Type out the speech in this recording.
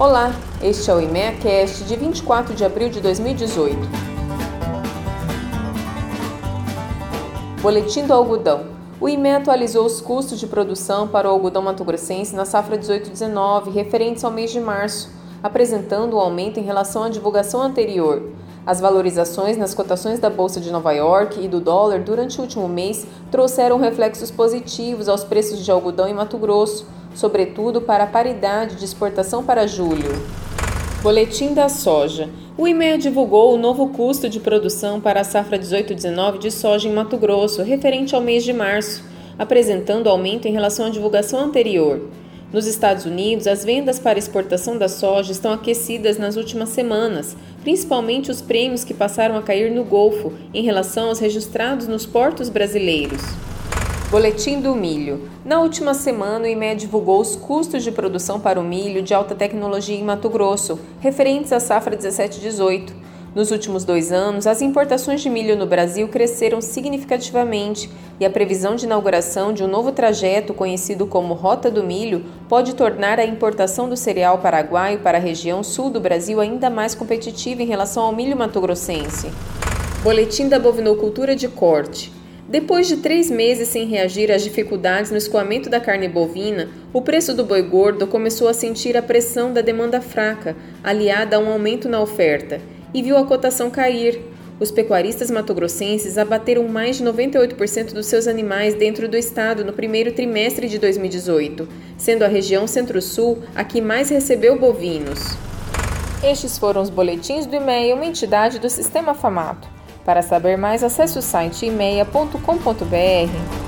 Olá, este é o IMEACast de 24 de abril de 2018. Boletim do algodão. O IME atualizou os custos de produção para o algodão mato-grossense na safra 18-19, referentes ao mês de março, apresentando um aumento em relação à divulgação anterior. As valorizações nas cotações da Bolsa de Nova York e do dólar durante o último mês trouxeram reflexos positivos aos preços de algodão em Mato Grosso, sobretudo para a paridade de exportação para julho. Boletim da soja. O IMEA divulgou o novo custo de produção para a safra 18-19 de soja em Mato Grosso, referente ao mês de março, apresentando aumento em relação à divulgação anterior. Nos Estados Unidos, as vendas para exportação da soja estão aquecidas nas últimas semanas, principalmente os prêmios que passaram a cair no Golfo em relação aos registrados nos portos brasileiros. Boletim do milho. Na última semana, o IME divulgou os custos de produção para o milho de alta tecnologia em Mato Grosso, referentes à safra 17-18. Nos últimos dois anos, as importações de milho no Brasil cresceram significativamente e a previsão de inauguração de um novo trajeto conhecido como Rota do Milho pode tornar a importação do cereal paraguaio para a região sul do Brasil ainda mais competitiva em relação ao milho matogrossense. Boletim da bovinocultura de corte. Depois de três meses sem reagir às dificuldades no escoamento da carne bovina, o preço do boi gordo começou a sentir a pressão da demanda fraca, aliada a um aumento na oferta, e viu a cotação cair. Os pecuaristas matogrossenses abateram mais de 98% dos seus animais dentro do estado no primeiro trimestre de 2018, sendo a região Centro-Sul a que mais recebeu bovinos. Estes foram os boletins do e-mail, uma entidade do Sistema Famato. Para saber mais, acesse o site e-mail.com.br.